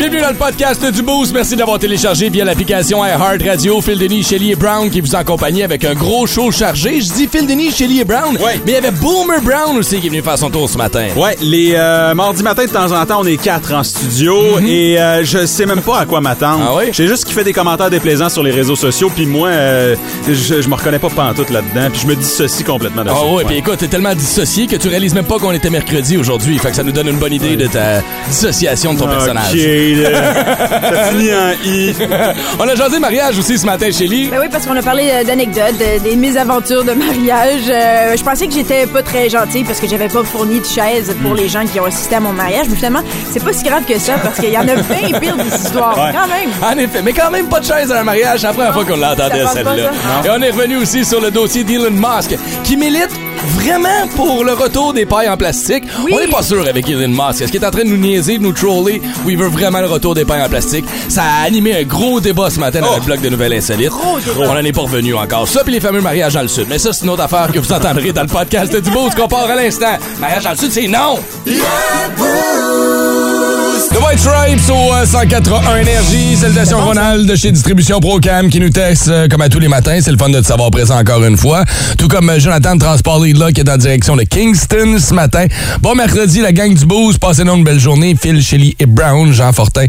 Bienvenue dans le podcast du Boost. Merci d'avoir téléchargé via l'application iHeart Radio. Phil Denis, Shelly et Brown qui vous accompagnent avec un gros show chargé. Je dis Phil Denis, Shelly et Brown. Ouais. Mais il y avait Boomer Brown aussi qui est venu faire son tour ce matin. Ouais, les euh, mardis matin de temps en temps, on est quatre en studio et euh, je sais même pas à quoi m'attendre. Ah oui? J'ai juste qui fait des commentaires déplaisants sur les réseaux sociaux, puis moi, euh, je, je me reconnais pas pantoute là-dedans, puis je me dissocie complètement de Ah ouais, puis écoute, t'es tellement dissocié que tu réalises même pas qu'on était mercredi aujourd'hui. Fait que ça nous donne une bonne idée de ta dissociation de ton personnage. Ok, là. ça finit en I. On a jasé mariage aussi ce matin, Shelly. Ben oui, parce qu'on a parlé euh, d'anecdotes, de- des mésaventures de mariage. Euh, je pensais que j'étais pas très gentille parce que j'avais pas fourni de chaise pour les gens qui ont assisté à mon mariage. Mais finalement, c'est pas si grave que ça parce qu'il y en a bien pire des histoires. Ouais. Quand même. En effet, mais quand même pas de chaise à un mariage, c'est la première fois qu'on l'entendait passe pas, celle-là. Et on est revenu aussi sur le dossier d'Elon Musk, qui milite vraiment pour le retour des pailles en plastique. Oui. On n'est pas sûr avec Elon Musk. Est-ce qu'il est en train de nous niaiser, de nous troller, ou il veut vraiment le retour des pailles en plastique? Ça a animé un gros débat ce matin dans Oh. le blog de Nouvelles Insolites. Gros débat. On n'en est pas revenu encore. Ça, puis les fameux mariages dans le Sud. Mais ça, c'est une autre affaire que vous entendrez dans le podcast du Boost qu'on part à l'instant. Mariage dans le Sud, c'est non! The White Stripes au euh, 181 Énergie. Salutations Ronald de chez Distribution Procam qui nous texte euh, comme à tous les matins. C'est le fun de te savoir présent encore une fois. Tout comme euh, Jonathan de Transport là qui est en direction de Kingston ce matin. Bon mercredi, la gang du Boost. Passez-nous une belle journée. Phil, Shelly et Brown, Jean Fortin.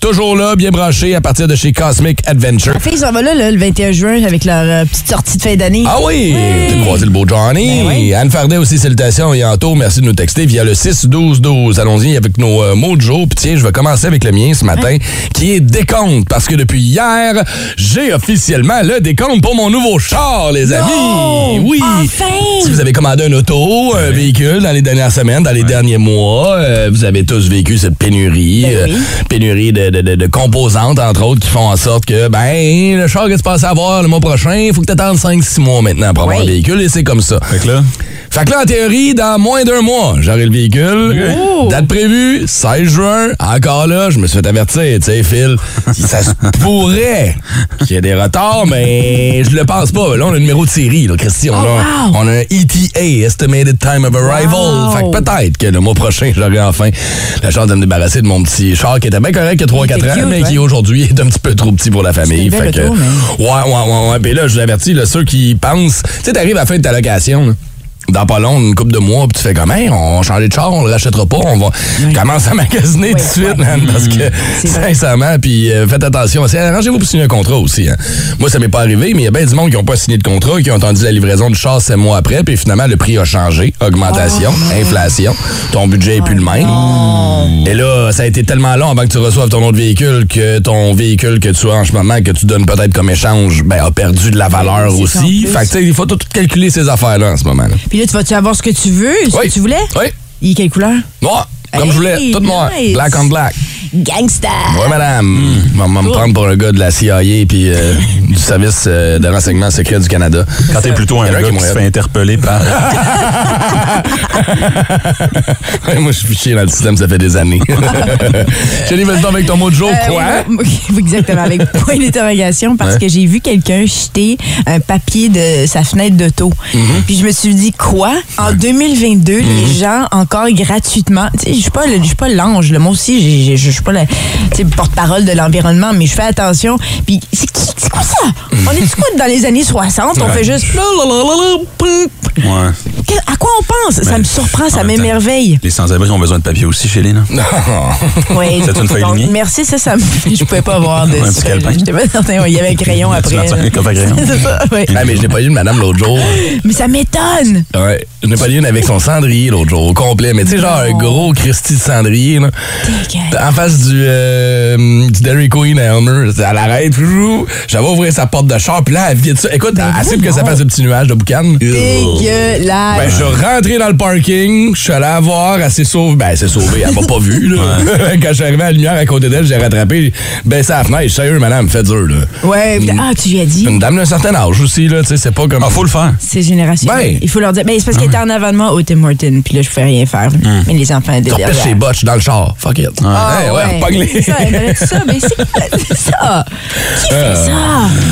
Toujours là, bien branché à partir de chez Cosmic Adventure. La fille s'en va là, là, le 21 juin avec leur euh, petite sortie de fin d'année. Ah oui! Tu as croisé le beau Johnny. Ben oui. Anne Fardet aussi, salutations. Et Anto, merci de nous texter via le 6-12-12. Allons-y avec nos euh, mots de jour. Puis tiens, je vais commencer avec le mien ce matin, qui est décompte. Parce que depuis hier, j'ai officiellement le décompte pour mon nouveau char, les amis. Oui! Enfin! Si vous avez commandé un auto, un véhicule dans les dernières semaines, dans les derniers mois, euh, vous avez tous vécu cette pénurie. Ben oui. euh, pénurie de, de- de- de composantes, entre autres, qui font en sorte que, ben, le char que tu passes à avoir le mois prochain, il faut que tu attendes 5-6 mois maintenant pour avoir Oui. un véhicule, et c'est comme ça. Fait que là, Fait que là, en théorie, dans moins d'un mois, j'aurai le véhicule. Oh! Date prévue, 16 juin. Encore là, je me suis fait avertir, tu sais, Phil. si ça se pourrait qu'il y ait des retards, mais je le pense pas. Là, on a le numéro de série, là, Christian. Oh, là. wow! On a un ETA, Estimated Time of Arrival. Wow! Fait que peut-être que le mois prochain, j'aurai enfin la chance de me débarrasser de mon petit char qui était bien correct il y a 3-4 était ans, cute, mais ouais. qui aujourd'hui est un petit peu trop petit pour la famille. Fait que, Ouais, ouais, ouais, ouais. Puis là, je vous avertis, là, ceux qui pensent, tu sais, t'arrives à la fin de ta location, là, dans pas long, une couple de mois, puis tu fais comme, hey, on va changer de char, on le rachètera pas, on va commencer à magasiner tout de suite, man, parce que, sincèrement, puis euh, faites attention. Arrangez-vous pour signer un contrat aussi. hein. Moi, ça m'est pas arrivé, mais il y a bien du monde qui n'ont pas signé de contrat, qui ont entendu la livraison du char sept mois après, puis finalement, le prix a changé, augmentation, Oh, inflation, ton budget est plus le même. Et là, ça a été tellement long avant que tu reçoives ton autre véhicule que ton véhicule que tu as en ce moment, que tu donnes peut-être comme échange, ben, a perdu de la valeur aussi. Fait que, tu sais, il faut tout calculer ces affaires-là en ce moment. là. Puis là, tu vas-tu avoir ce que tu veux, ce Oui. que tu voulais? Oui. Il est quelle couleur? Noir. Comme je voulais. Tout noir. nice. Black on black. Gangsta! Oui, madame. Hmm. On va me prendre pour un gars de la CIA puis euh, du service euh, de renseignement secret du Canada. Quand t'es plutôt un gars qui qui se fait interpeller par. Ouais, Moi, je suis fiché dans le système, ça fait des années. Jenny, vas-y avec ton mot de jour. Euh, Quoi? oui, Exactement, avec point d'interrogation, parce que j'ai vu quelqu'un jeter un papier de sa fenêtre d'auto. Mm-hmm. Puis je me suis dit, quoi? En 2022, les gens, encore gratuitement, tu sais, je suis pas, le- je suis pas l'ange, moi aussi, je suis pas la porte-parole de l'environnement, mais je fais attention. Puis c'est quoi ça? On est-tu quoi dans les années 60? On fait juste... Ouais. Que- À quoi on pense? Ça me surprend, en ça m'émerveille. Les sans-abri ont besoin de papier aussi chez les, là. Oui, C'est une feuille donc? Merci, ça, ça me... Je pouvais pas voir de Un petit calepin? J'étais pas certain. Il y avait un crayon après. C'est ça, ouais. Ah, mais je n'ai pas eu une madame l'autre jour. Mais ça m'étonne. Ouais. Je n'ai pas eu une avec son cendrier l'autre jour, au complet. Mais tu sais, genre un gros Christy de cendrier, là. En face du, euh, du Dairy Queen à Elmer, elle arrête toujours. J'avais ouvrir sa porte de char, puis là, elle vide ça. Écoute, Ben elle cible que ça fasse un petit nuage de boucan. Dégueulasse. Ben, je suis rentré dans le parking, je suis allé la voir, elle s'est sauvée. Ben, elle s'est sauvée, elle m'a pas vu, là. Quand je suis arrivé à la lumière à côté d'elle, j'ai rattrapé, baissé la fenêtre. Sérieux, madame, fait dur, là. Ouais, ah, tu lui as dit? Une dame d'un certain âge aussi, là, tu sais, c'est pas comme. Ah, faut le faire. C'est générationnel. Ben. Il faut leur dire. Ben, c'est parce qu'elle était en avant de moi au Tim Hortons, puis là, je pouvais rien faire. Mais les enfants étaient derrière. ses botches dans le char. Fuck it. Ah, Hey, ouais, repogne-les. C'est ça, ça. Mais c'est ça? Qui fait ça?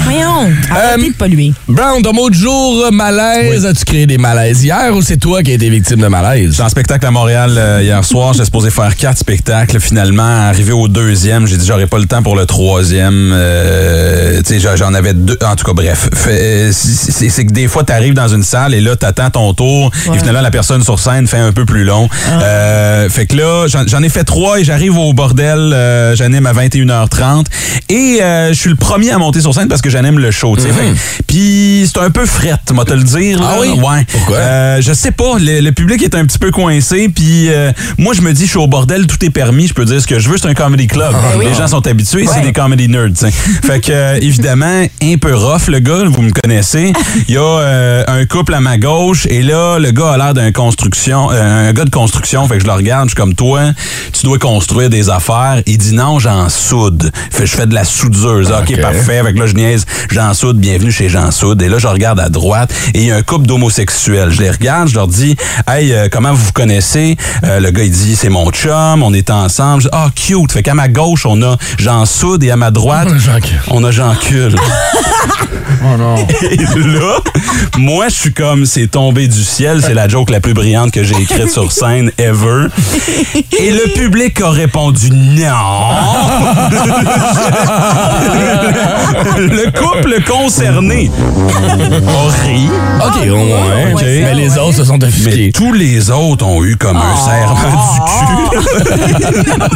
Voyons. Arrêtez de polluer. Brown, ton mot de jour, euh, malaise. As-tu créé des malaises hier? Ou c'est toi qui as été victime de malaise? J'étais en spectacle à Montréal euh, hier soir. J'étais supposé faire quatre spectacles. Finalement, arrivé au deuxième, j'ai dit j'aurais pas le temps pour le troisième. Euh, tu sais, j'en- avais deux. En tout cas, bref. Euh, c'est que des fois, t'arrives dans une salle et là, t'attends ton tour. Et finalement, la personne sur scène fait un peu plus long. Euh, fait que là, j'en- ai fait trois et j'arrive au bordel. euh, j'anime à 21h30. Et euh, je suis le premier à monter sur scène parce que j'anime le show. tu sais. Fait que- Puis c'est un peu frette, moi te le dire. là. Ah oui? Ouais. Pourquoi? Euh, je sais pas, le, le public est un petit peu coincé, puis euh, moi je me dis, je suis au bordel, tout est permis, je peux dire ce que je veux, c'est un comedy club. Les gens sont habitués, c'est des comedy nerds. t'sais. fait que euh, évidemment, un peu rough le gars, vous me connaissez. Il y a euh, un couple à ma gauche, et là le gars a l'air d'un construction, euh, un gars de construction, fait que je le regarde, je suis comme toi, tu dois construire des affaires. Il dit non, j'en soude. Fait je fais de la soudeuse. Ok, Ok. parfait. Fait que là je niaise, j'en soude, bienvenue chez Jean Soude. Et là je regarde à droite et il y a un couple d'homosexuels. Je les regarde, je leur dis, hey, euh, comment vous vous connaissez? Euh, le gars, il dit, c'est mon chum, on est ensemble. Je dis, ah, cute. Fait qu'à ma gauche, on a Jean Soude et à ma droite, on a Jean Cul. Oh non. Et là, moi, je suis comme, c'est tombé du ciel. C'est la joke la plus brillante que j'ai écrite sur scène ever. Et le public a répondu non. le couple concerné a ri. OK, au moins. Ok. Les autres se sont Mais tous les autres ont eu comme un serment du cul.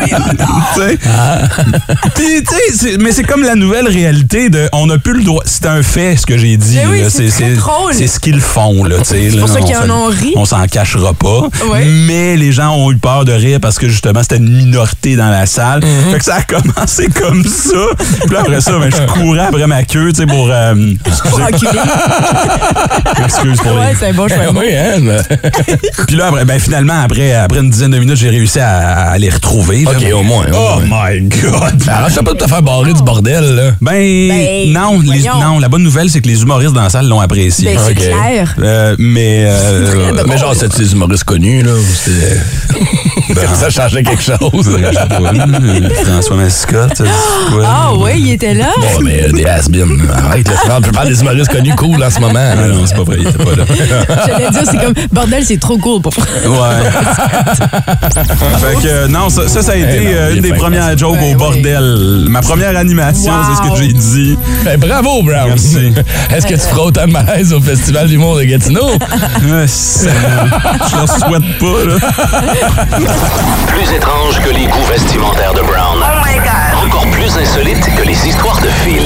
Puis, tu sais, c'est- mais c'est comme la nouvelle réalité de on n'a plus le droit. C'est un fait ce que j'ai dit. Mais oui, là. c'est très drôle. C'est ce qu'ils font. là, tu sais, C'est pour ça On qu'ils en s'en- ont ri. On s'en cachera pas. Ouais. Mais les gens ont eu peur de rire parce que justement, c'était une minorité dans la salle. Mm-hmm. Fait que ça a commencé comme ça. Puis après ça, ben, je courais après ma queue, tu sais, pour. euh, Pour enculer. excuse pour les c'est bon oui, hein? mais- puis là, après, ben, finalement, après, après une dizaine de minutes, j'ai réussi à, à les retrouver. là. OK, au moins. Oh my God! Arrange-toi pas de te faire barrer du bordel, là. Ben, Ben, non, les- non, la bonne nouvelle, c'est que les humoristes dans la salle l'ont apprécié. Ben, c'est Ok. clair. Euh, mais, euh, Mais genre, c'est des humoristes connus, là. c'était- ça changeait quelque chose. je François Mascotte? Ah oui, il était là. Bon, mais euh, des has-been. Arrête, là. Tu parles des humoristes connus cool en ce moment. Ah non, c'est pas vrai, il était pas là. J'allais dire, c'est comme, bordel, c'est trop cool pour Ouais. fait que, euh, non, ça, ça, ça a été non, euh, une des premières jokes Ben au oui. bordel. Ma première animation, c'est ce que j'ai dit. Ben, bravo, Brown. Merci. Est-ce que tu feras autant de malaise au Festival d'humour de Gatineau? C'est- Je leur souhaite pas, là. Plus étrange que les goûts vestimentaires de Brown. Encore plus insolite que les histoires de Phil.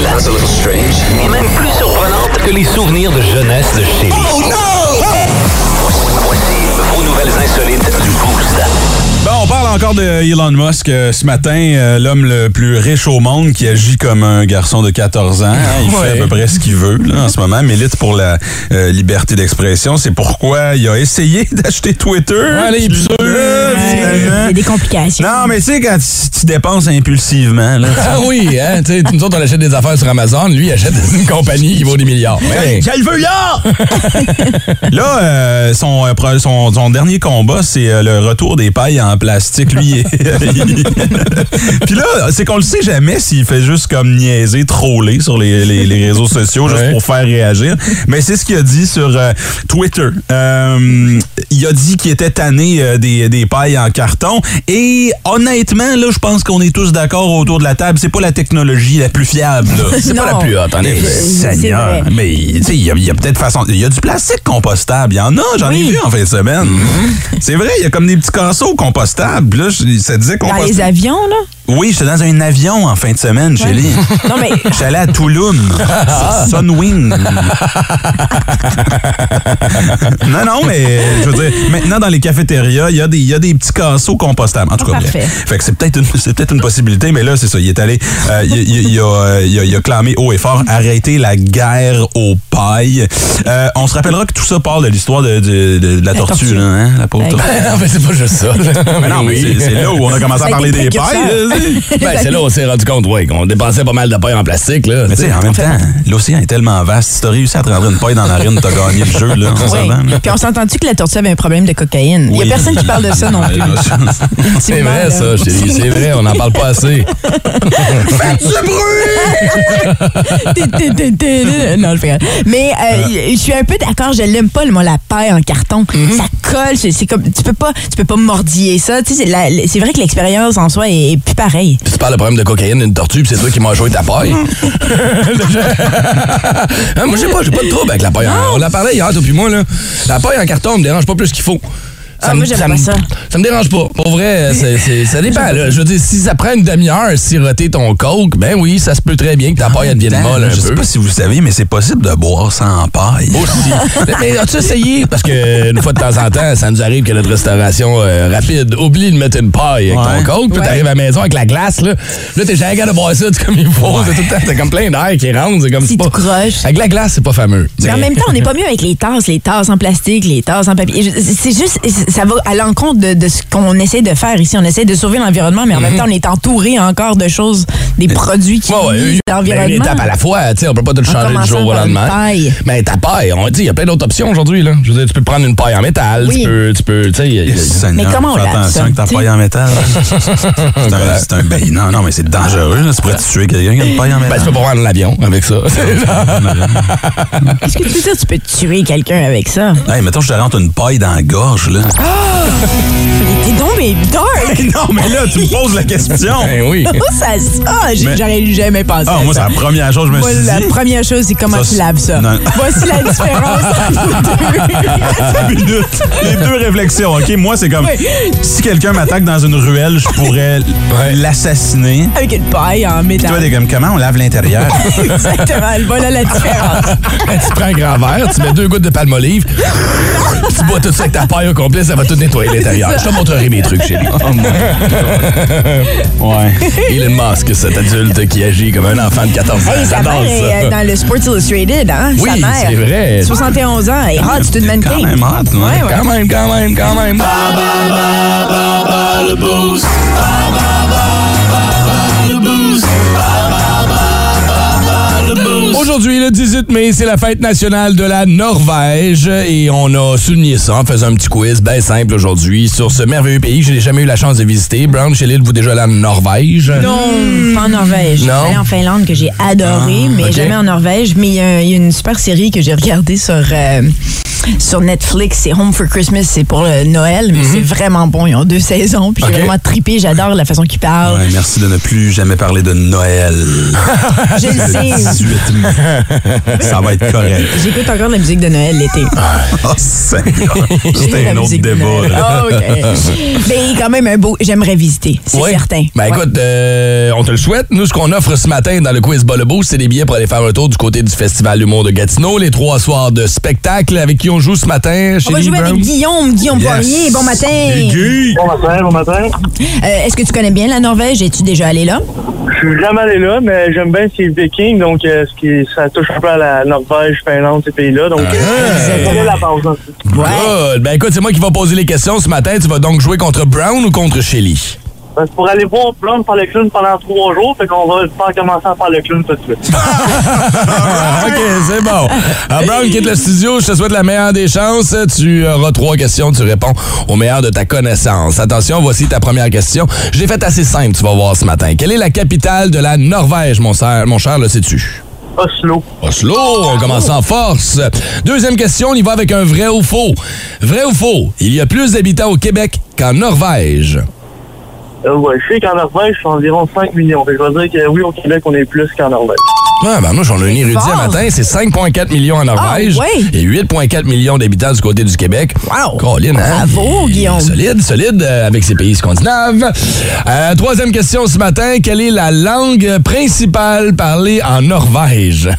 Et même plus surprenante que les souvenirs de jeunesse de Shelly. Voici On parle encore de Elon Musk euh, ce matin, euh, l'homme le plus riche au monde qui agit comme un garçon de 14 ans. hein. Il Ouais. fait à peu près ce qu'il veut là, en ce moment, milite pour la euh, liberté d'expression. C'est pourquoi il a essayé d'acheter Twitter. Ouais, les Il y a des complications. Non, mais tu sais, quand tu, tu dépenses impulsivement, là, Ah oui, hein? Tu sais, nous autres, on achète des affaires sur Amazon. Lui, il achète une compagnie qui vaut des milliards. Ouais. Je le veux là! là, euh, son, pro- son, son dernier combat, c'est euh, le retour des pailles en plastique. Lui, il- il- Puis là, c'est qu'on le sait jamais s'il fait juste comme niaiser, troller sur les, les- les réseaux sociaux juste Ouais. pour faire réagir. Mais c'est ce qu'il a dit sur euh, Twitter. Euh, il a dit qu'il était tanné euh, des, des pailles en carton. Et honnêtement, là, je pense qu'on est tous d'accord autour de la table. C'est pas la technologie la plus fiable. C'est pas la plus haute, en effet. Seigneur. Mais tu sais, il y a, peut-être façon. Il y a du plastique compostable. Il y en a, j'en ai vu en fin de semaine. C'est vrai, il y a comme des petits casseaux compostables. Là, je- ça disait Dans les avions, là? Oui, j'étais dans un avion en fin de semaine, Chélie. Non, mais J'étais allé à Touloum. Sunwing. non, non, mais je veux dire, maintenant dans les cafétérias, il y, a des- y a des petits casseaux compostables. En tout cas, Ah, parfait. Fait que c'est peut-être une, peut-être une possibilité, mais là, c'est ça. Il est allé, euh, il, il- il a, il a- il a clamé haut et fort arrêter la guerre aux paille. Euh, on se rappellera que tout ça part de l'histoire de, de- de- de la, tortue, tortue. là, hein, la pauvre tortue. non, mais c'est pas juste ça. Mais non, mais Oui. c'est- là où on a commencé à parler des pailles. Ben, c'est là où on s'est rendu compte, ouais, qu'on dépensait pas mal de paille en plastique, là. Mais tu sais, en même temps, l'océan est tellement vaste. Si t'as réussi à te rentrer une paille dans la narine, t'as gagné le jeu, là. Oui. Puis on s'entend-tu que la tortue avait un problème de cocaïne? Il n'y Oui. a personne qui parle de ça non plus. C'est vrai, ça, chérie. C'est vrai, on n'en parle pas assez. Faites du bruit! non, je fais rien. Mais euh, je suis un peu d'accord, je l'aime pas, moi, la paille en carton. Mhm. Ça colle, c'est comme, tu peux pas, tu peux pas mordiller ça. Tu sais, c'est vrai que l'expérience en soi est, est plus pareille. Puis tu parles de problème de cocaïne d'une tortue, puis c'est toi qui m'as joué ta paille. Hein, moi, j'ai pas, j'ai pas de trouble avec la paille. en- On l'a parlé hier, toi puis moi, là. La paille en carton me dérange pas plus qu'il faut. Ah, moi, j'aime me- pas ça. Ça me dérange pas. Pour vrai, ça dépend. Là. Je veux dire, si ça prend une demi-heure à siroter ton coke, ben oui, ça se peut très bien que ta paille elle devienne molle un je sais pas si vous savez, mais c'est possible de boire sans paille. Aussi. mais as-tu essayé? Parce que une fois de temps en temps, ça nous arrive que notre restauration euh, rapide oublie de mettre une paille avec Ouais. ton coke, puis Ouais. t'arrives à la maison avec la glace, là. Là, t'es jamais de boire ça comme il faut. C'est tout le temps, t'as comme plein d'air qui rentre. C'est comme C'est pas- croche. Avec la glace, c'est pas fameux. Mais en même temps, on n'est pas mieux avec les tasses, les tasses en plastique, les tasses en papier. C'est juste, ça va à l'encontre de, de ce qu'on essaie de faire ici. On essaie de sauver l'environnement, mais en même temps, on est entouré encore de choses, des produits qui Mhm. Ouais, ouais, nuisent à une, une l'environnement. étape à la fois, tu sais, on peut pas tout changer du jour au lendemain. paille. Mais ta paille, on dit, il y a plein d'autres options aujourd'hui, là. Je veux dire, tu peux prendre une paille en métal, Oui. tu peux, tu peux, tu sais, Mais comment on lave attention avec ta paille en métal. c'est un, ben, non, non, mais c'est dangereux. Là. Tu pourrais tuer quelqu'un qui a une paille en Ben, métal. tu peux pas prendre l'avion avec ça. Qu'est-ce que tu veux dire? Tu peux tuer quelqu'un avec ça? Hey, mettons, je te rentre une paille dans la gorge, là. T'es donc mais dark! non, mais là, tu me poses la question. ben oui. Oh, ça, ah, j'ai- Mais- j'aurais jamais pensé. Ah, à moi, c'est ça. la première chose que je me Moi, suis la dit. première chose, c'est comment Ça, tu laves ça. non. Voici la différence entre Une minute. Les deux réflexions, OK? Moi, c'est comme, Oui. si quelqu'un m'attaque dans une ruelle, je pourrais l'assassiner. avec une paille en Toi, métal. t'es comme, comment on lave l'intérieur? Exactement. Voilà la différence. Ben, tu prends un grand verre, tu mets deux gouttes de palmolive, tu bois tout ça avec ta paille au complet, ça va tout nettoyer l'intérieur. Je te montrerai mes trucs, chérie. ouais. Elon Musk, cet adulte qui agit comme un enfant de 14 ans. Hey, sa J'adore mère est euh, dans le Sports Illustrated, hein? Oui, c'est vrai. 71 ans. Est hot, c'est une mannequin. Quand même hot, ouais. Ouais, ouais. Quand même, quand même, quand même. Aujourd'hui, le 18 mai, c'est la fête nationale de la Norvège et on a souligné ça en faisant un petit quiz bien simple aujourd'hui sur ce merveilleux pays que je n'ai jamais eu la chance de visiter. Brown, chez l'île, vous déjà allé en Norvège? Non, pas en Norvège. Non? J'allais en Finlande que j'ai adoré, mais ok. jamais en Norvège. Mais il y, a- il y a une super série que j'ai regardée sur, euh, sur Netflix. C'est Home for Christmas. C'est pour le Noël, mais c'est vraiment bon. Ils ont deux saisons. Puis Mhm. Ok. j'ai vraiment trippé. J'adore la façon qu'ils parlent. Ouais, merci de ne plus jamais parler de Noël. Je le sais. 18 mai. Ça va être correct. J'écoute encore de la musique de Noël l'été. Oh. J'écoute C'était la un autre débat. Là. Ah, OK. mais quand même un beau. J'aimerais visiter. C'est certain. Ben Ouais. écoute, euh, on te le souhaite. Nous, ce qu'on offre ce matin dans le quiz Bas le Boost, c'est des billets pour aller faire un tour du côté du Festival d'humour de Gatineau, les trois soirs de spectacle avec qui on joue ce matin. On va jouer Brown? avec Guillaume, Guillaume Yes. Poirier. Bon matin. Guy. Bon matin, bon matin. Euh, Est-ce que tu connais bien la Norvège? Es-tu déjà allé là? Je suis jamais allé là, mais j'aime bien ces Vikings, donc euh, ce qui, ça touche un peu à la Norvège, Finlande, ces pays-là. Donc, euh, c'est la base. hein. Good. Ben écoute, c'est moi qui vais poser les questions ce matin. Tu vas donc jouer contre Brown ou contre Shelly? Ben, c'est pour aller voir Blonde faire le clown pendant trois jours, fait qu'on va faire commencer à faire le clown tout de suite. OK, c'est bon. Alors, Brown quitte le studio. Je te souhaite la meilleure des chances. Tu auras trois questions. Tu réponds au meilleur de ta connaissance. Attention, voici ta première question. Je l'ai faite assez simple, tu vas voir ce matin. Quelle est la capitale de la Norvège, mon, cher, mon cher, le sais-tu? Oslo. Oslo, on commence en force. Deuxième question, on y va avec un vrai ou faux. Vrai ou faux, il y a plus d'habitants au Québec qu'en Norvège. Euh, ouais, je sais qu'en Norvège, c'est environ 5 millions. Fait que je vais dire que oui, au Québec, on est plus qu'en Norvège. Ah, ben moi, j'en ai un érudit matin. C'est 5,4 millions en Norvège Ah, ouais. et 8,4 millions d'habitants du côté du Québec. Wow. Colin, hein? Bravo, Guillaume. Solide, solide euh, avec ces pays scandinaves. Euh, troisième question ce matin. Quelle est la langue principale parlée en Norvège?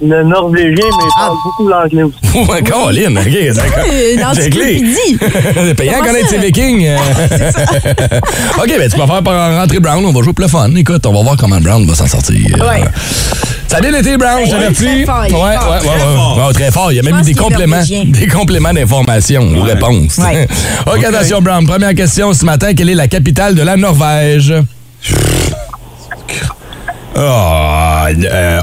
Le norvégien, mais il parle beaucoup l'anglais aussi. Ouais, Colin, OK, d'accord. Euh, Une J'ai clé. encyclopédie. C'est payant à connaître ces vikings. euh. OK, ben tu vas faire par rentrer Brown. On va jouer pour le fun. Écoute, on va voir comment Brown va s'en sortir. Ouais. Ça a bien été, Brown, je Ouais, t'avertis. très fort, il est Ouais, ouais, Très ouais, fort. ouais. Ouais, très fort. Il y a même eu des compléments, des compléments d'information aux Ouais. réponses. Ouais. OK, attention, Brown. Première question ce matin. Quelle est la capitale de la Norvège? Ah, euh,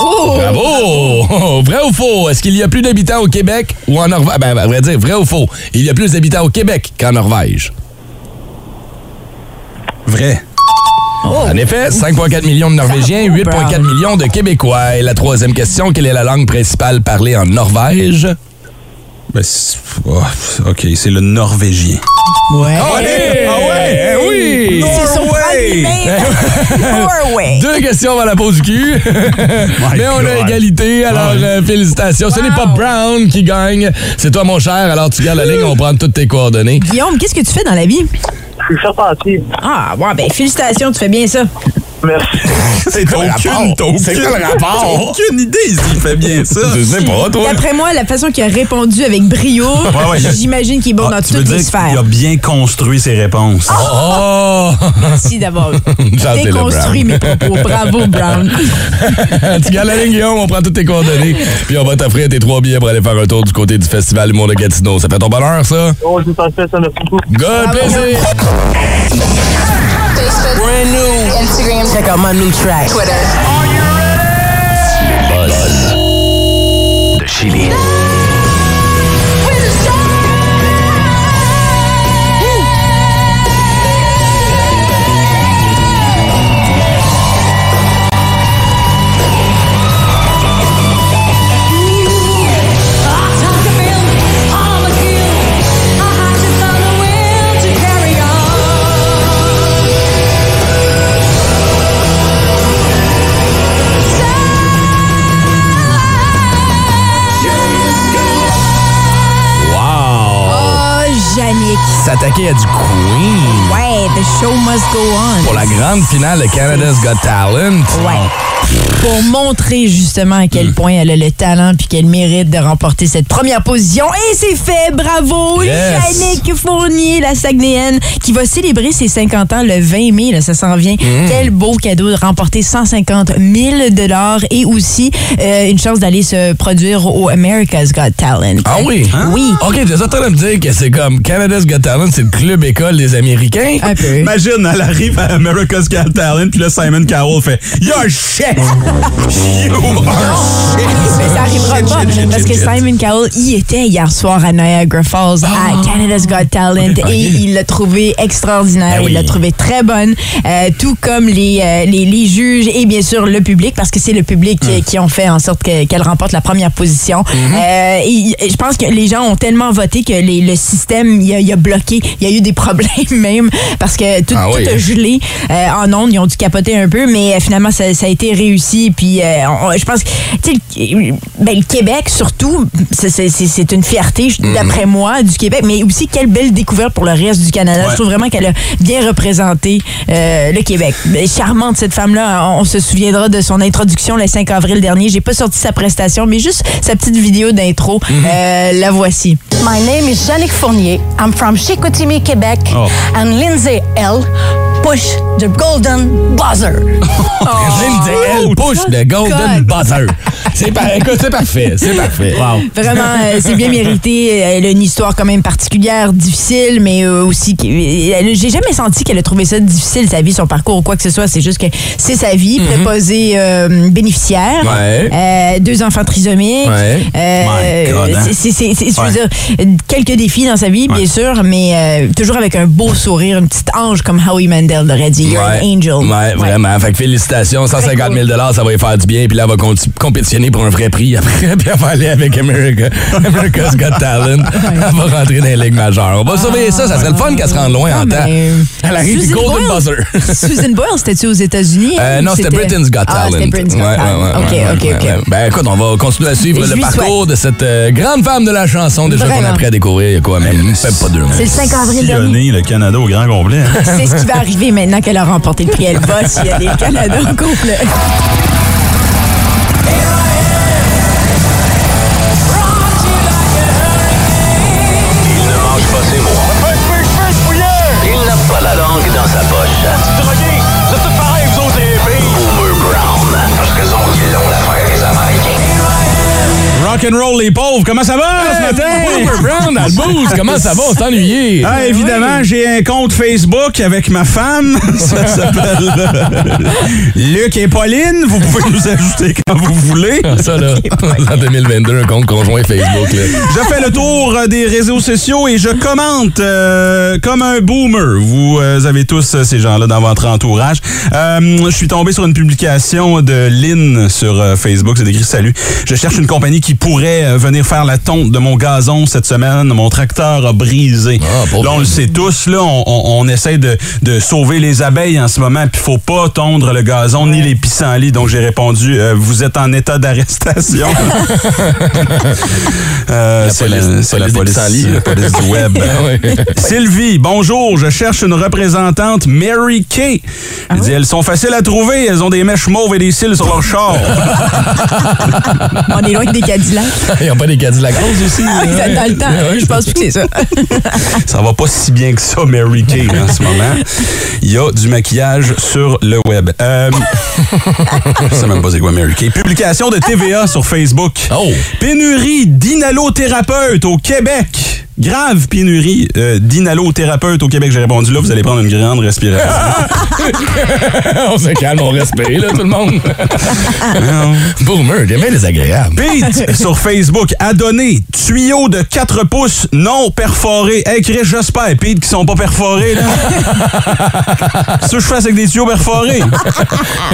Bravo! Vrai ou faux? Est-ce qu'il y a plus d'habitants au Québec ou en Norvège? Ben, à vrai dire, vrai ou faux? Il y a plus d'habitants au Québec qu'en Norvège. Vrai. En effet, 5,4 millions de Norvégiens, Bravo, 8,4 Brown. millions de Québécois. Et la troisième question, quelle est la langue principale parlée en Norvège? Ben, c'est- oh, OK, c'est le norvégien. Ouais. Ah ouais! Eh oui! C'est son. Norway. Deux questions avant la pause du cul. Mais on a égalité, alors euh, félicitations. Ce n'est pas. Brown qui gagne, c'est toi mon cher. Alors tu gardes la ligne, on prend toutes tes coordonnées. Guillaume, qu'est-ce que tu fais dans la vie? Je suis charpentier. Ah, ouais, ben félicitations, tu fais bien ça. Merci. C'est quoi le rapport? C'est quoi le rapport? T'as aucune idée s'il fait bien ça. Je sais pas, toi. D'après moi, la façon qu'il a répondu avec brio, ouais, il j'imagine qu'il est bon Ah, dans tu veux toutes les dire qu'il a sphères. bien construit ses réponses. Oh! Merci d'avoir déconstruit mes propos. Bravo, Brown. tu gardes la ligne, Guillaume, on prend toutes tes coordonnées. Puis on va t'offrir tes trois billets pour aller faire un tour du côté du Festival Humour de Gatineau. Ça fait ton bonheur, ça? Oh, je vous en fais ça, merci beaucoup. Good plaisir! Brand new. Instagram. Check out my new track. Twitter. Buzz. de Chili. S'attaquer à du Queen Ouais, the show must go on. pour la grande finale de Canada's Got Talent. Ouais. Pour montrer justement à Mm. quel point elle a le talent puis qu'elle mérite de remporter cette première position. Et c'est fait! Bravo! Yes. Yannick Fournier, la Saguenayenne, qui va célébrer ses 50 ans le 20 mai. Là, ça s'en vient. Mm. Quel beau cadeau de remporter 150 000 et aussi euh, une chance d'aller se produire au America's Got Talent. Ah oui? Oui. OK, tu es en train de me dire que c'est comme Canada's Got Talent, c'est le club école des Américains? Un peu. Imagine, elle arrive à America's Got Talent, puis là, Simon Cowell fait You're shit! You are shit! Mais ça arrivera Shit, pas shit, shit, parce que shit, shit. Simon Cowell y était hier soir à Niagara Falls à Canada's Got Talent et il l'a trouvé extraordinaire. Ben oui. Il l'a trouvé très bonne, euh, tout comme les, euh, les, les juges et bien sûr le public parce que c'est le public qui, qui ont fait en sorte que- qu'elle remporte la première position. Euh, et, et je pense que les gens ont tellement voté que les- le système il a, il a bloqué. Il y a eu des problèmes même parce que tout, Ah tout oui. a gelé euh, en ondes. Ils ont dû capoter un peu, mais euh, finalement ça, ça a été réussi. Puis euh, on- je pense que tu sais, le, ben, le Québec surtout, c'est- une fierté je- d'après moi du Québec, mais aussi quelle belle découverte pour le reste du Canada. Ouais. Je trouve vraiment qu'elle a bien représenté euh, le Québec. Mais Charmante cette femme-là. On, on se souviendra de son introduction le 5 avril dernier. J'ai pas sorti sa prestation, mais juste sa petite vidéo d'intro. Euh, la voici. My name is Yannick Fournier. I'm from Chicoutimi, Quebec. Oh. And Lindsay L. Push the golden buzzer. Lindsay, elle push le Golden God. Buzzer. C'est par- c'est parfait, c'est parfait. Vraiment, euh, c'est bien mérité. Elle a une histoire quand même particulière, difficile, mais euh, aussi. J'ai jamais senti qu'elle a trouvé ça difficile, sa vie, son parcours ou quoi que ce soit. C'est juste que c'est sa vie, préposée euh, bénéficiaire. Ouais. Euh, deux enfants trisomiques. Ouais. C'est- Ouais. quelques défis dans sa vie, bien sûr, mais toujours avec un beau sourire, une petite ange comme Howie Mandel l'aurait dit. You're Ouais. an angel. Ouais, vraiment. Fait que félicitations. 150 000 ça va lui faire du bien. Puis là, elle va compétitionner pour un vrai prix après. Puis elle va aller avec America, America's Got Talent. Elle va rentrer dans les ligues majeures. On va surveiller ça. Ça serait le fun qu'elle se rende loin Ah, en temps. mais- Elle arrive du Golden Boyle? Buzzer. Susan Boyle, c'était-tu aux États-Unis? Euh, non, c'était Britain's Got Ah, Talent. c'était Britain's Got Talent. ouais, ouais, OK, ouais, OK, ouais, OK. ouais. Ben écoute, on va continuer à suivre Je le parcours de cette euh, grande femme de la chanson déjà qu'on a appris à découvrir il y a quoi, même pas deux mois. C'est le 5 avril le Canada au grand complet. hein. C'est ce qui va arriver maintenant qu'elle a remporté le prix. Elle va s'il y a des Canada au complet. rock'n'roll les pauvres. Comment ça va ce matin? Brown dans le boost. Comment ça va? On s'est ennuyé. Ah, évidemment, j'ai un compte Facebook avec ma femme. Ça s'appelle euh, Luc et Pauline. Vous pouvez nous ajouter quand vous voulez. Ah, Ça, là, en 2022, un compte conjoint Facebook. Là. Je fais le tour euh, des réseaux sociaux et je commente euh, comme un boomer. Vous euh, avez tous ces gens-là dans votre entourage. Euh, je suis tombé sur une publication de Lynn sur Facebook. C'est écrit Salut. Je cherche une compagnie qui pourrait euh, venir faire la tonte de mon gazon cette semaine. Mon tracteur a brisé. Ah, là, on le sait tous. Là, on, on- on essaie de, de sauver les abeilles en ce moment. Puis faut pas tondre le gazon ni les pissenlits. Donc j'ai répondu euh, Vous êtes en état d'arrestation. Euh, La c'est la, c'est la police la police du web. Ah. Sylvie, bonjour. Je cherche une représentante Mary Kay. Elle dit, elles sont faciles à trouver. Elles ont des mèches mauves et des cils sur leur char. On est loin que des Cadillacs. Ils n'ont pas des Cadillac roses aussi? Ah, ça dans le temps. Ouais, Je pense plus que c'est ça. ça va pas si bien que ça, Mary Kay, en ce moment. Il y a du maquillage sur le web. Euh, je sais même pas c'est quoi Mary Kay. Publication de TVA sur Facebook. Oh. Pénurie d'inhalothérapeutes au Québec. Grave pénurie euh, d'inhalothérapeutes au Québec. J'ai répondu là, vous allez prendre une grande respiration. on se calme, on respire, là, tout le monde. Boomer, t'es bien désagréable. Pete sur Facebook a donné tuyau de 4 pouces non perforés. Hey Chris, j'espère, Pete, qui sont pas perforés, là. Qu'est-ce que je fais avec des tuyaux perforés?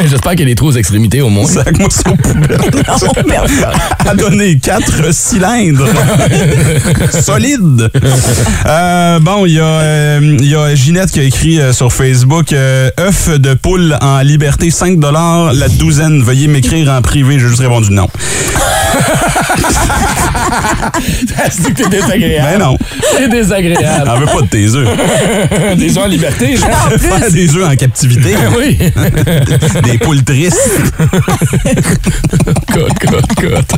J'espère qu'il y a des trous aux extrémités au moins. Ça aux poubelles. a donné 4 cylindres. Euh, bon, il y, a, euh, il y a Ginette qui a écrit euh, sur Facebook euh, œuf de poule en liberté, 5 la douzaine. Veuillez m'écrire en privé. J'ai juste répondu non. C'est que t'es désagréable. Ben non. C'est désagréable. On veut pas de tes œufs. Des gens en liberté, genre. Faire des œufs en captivité. Oui. des poules tristes. Cote, cote, cote.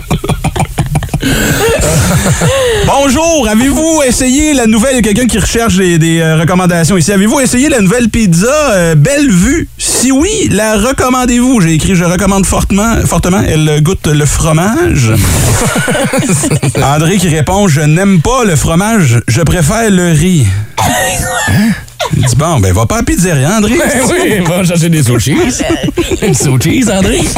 Bonjour, avez-vous essayé la nouvelle, il y a quelqu'un qui recherche des, des, euh, recommandations ici, avez-vous essayé la nouvelle pizza euh, Belle Vue? Si oui, la recommandez-vous? J'ai écrit je recommande fortement, fortement, elle goûte le fromage. André qui répond je n'aime pas le fromage, je préfère le riz. Il dit bon, ben va pas à la pizzeria, André. Ben oui, va chercher des sushis. Une sushis, André.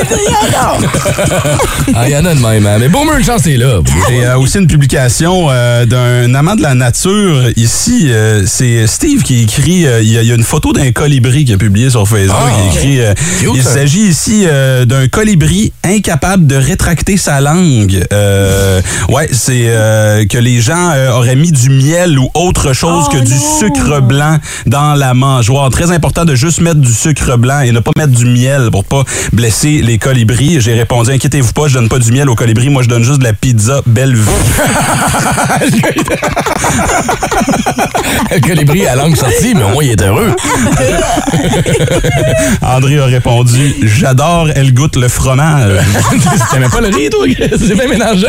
ah, il y en a de même, hein. Mais Boomer, une chance, c'est là. Et euh, aussi une publication euh, d'un amant de la nature ici. euh, c'est Steve qui écrit. euh, Il y, a- il y a une photo d'un colibri qui a publié sur Facebook. Ah, il écrit. euh, Cute, il s'agit ici euh, d'un colibri incapable de rétracter sa langue. Euh, ouais, c'est euh, que les gens euh, auraient mis du miel ou autre chose Oh que du non! Sucre blanc dans la mangeoire. Très important de juste mettre du sucre blanc et ne pas mettre du miel pour pas blesser les colibris. J'ai répondu inquiétez-vous pas, je donne pas du miel aux colibris, moi je donne juste de la pizza belle vue. Le colibri à langue sortie, mais au moins, il est heureux. André a répondu J'adore, elle goûte le fromage. T'aimais pas le riz, toi? C'est bien mélangeant.